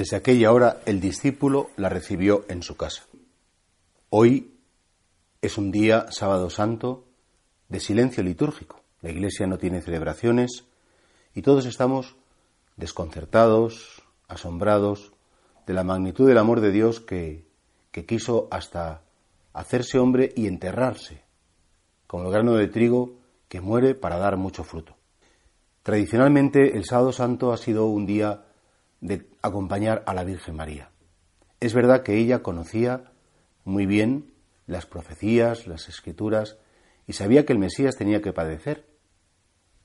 Desde aquella hora el discípulo la recibió en su casa. Hoy es un día, sábado santo, de silencio litúrgico. La iglesia no tiene celebraciones y todos estamos desconcertados, asombrados de la magnitud del amor de Dios que, que quiso hasta hacerse hombre y enterrarse, como el grano de trigo que muere para dar mucho fruto. Tradicionalmente el sábado santo ha sido un día de acompañar a la Virgen María. Es verdad que ella conocía muy bien las profecías, las escrituras, y sabía que el Mesías tenía que padecer.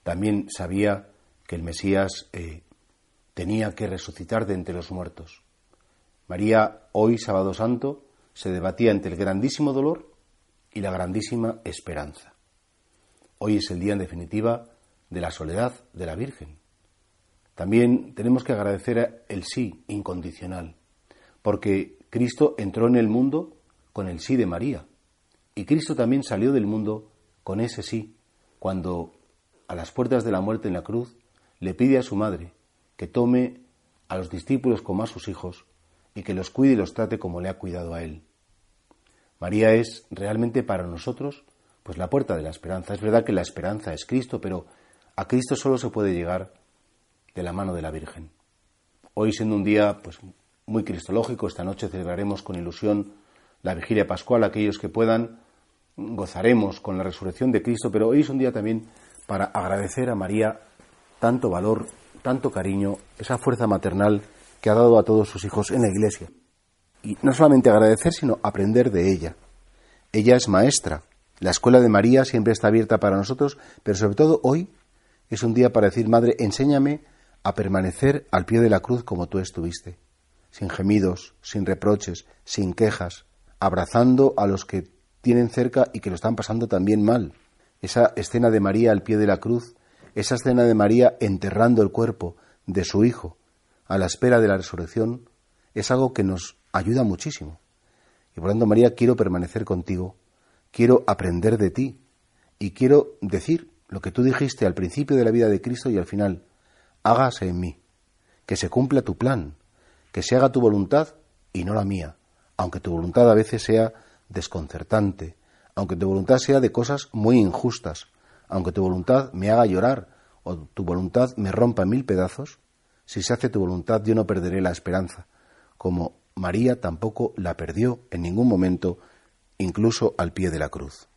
También sabía que el Mesías eh, tenía que resucitar de entre los muertos. María, hoy sábado santo, se debatía entre el grandísimo dolor y la grandísima esperanza. Hoy es el día, en definitiva, de la soledad de la Virgen. También tenemos que agradecer el sí incondicional, porque Cristo entró en el mundo con el sí de María, y Cristo también salió del mundo con ese sí, cuando a las puertas de la muerte en la cruz le pide a su madre que tome a los discípulos como a sus hijos y que los cuide y los trate como le ha cuidado a él. María es realmente para nosotros pues la puerta de la esperanza. Es verdad que la esperanza es Cristo, pero a Cristo solo se puede llegar de la mano de la Virgen. Hoy siendo un día pues muy cristológico, esta noche celebraremos con ilusión la vigilia pascual, aquellos que puedan gozaremos con la resurrección de Cristo, pero hoy es un día también para agradecer a María tanto valor, tanto cariño, esa fuerza maternal que ha dado a todos sus hijos en la iglesia. Y no solamente agradecer, sino aprender de ella. Ella es maestra. La escuela de María siempre está abierta para nosotros, pero sobre todo hoy es un día para decir, Madre, enséñame a permanecer al pie de la cruz como tú estuviste, sin gemidos, sin reproches, sin quejas, abrazando a los que tienen cerca y que lo están pasando también mal. Esa escena de María al pie de la cruz, esa escena de María enterrando el cuerpo de su hijo a la espera de la resurrección, es algo que nos ayuda muchísimo. Y por lo tanto, María, quiero permanecer contigo, quiero aprender de ti y quiero decir lo que tú dijiste al principio de la vida de Cristo y al final, hágase en mí, que se cumpla tu plan, que se haga tu voluntad y no la mía, aunque tu voluntad a veces sea desconcertante, aunque tu voluntad sea de cosas muy injustas, aunque tu voluntad me haga llorar o tu voluntad me rompa en mil pedazos, si se hace tu voluntad yo no perderé la esperanza, como María tampoco la perdió en ningún momento, incluso al pie de la cruz.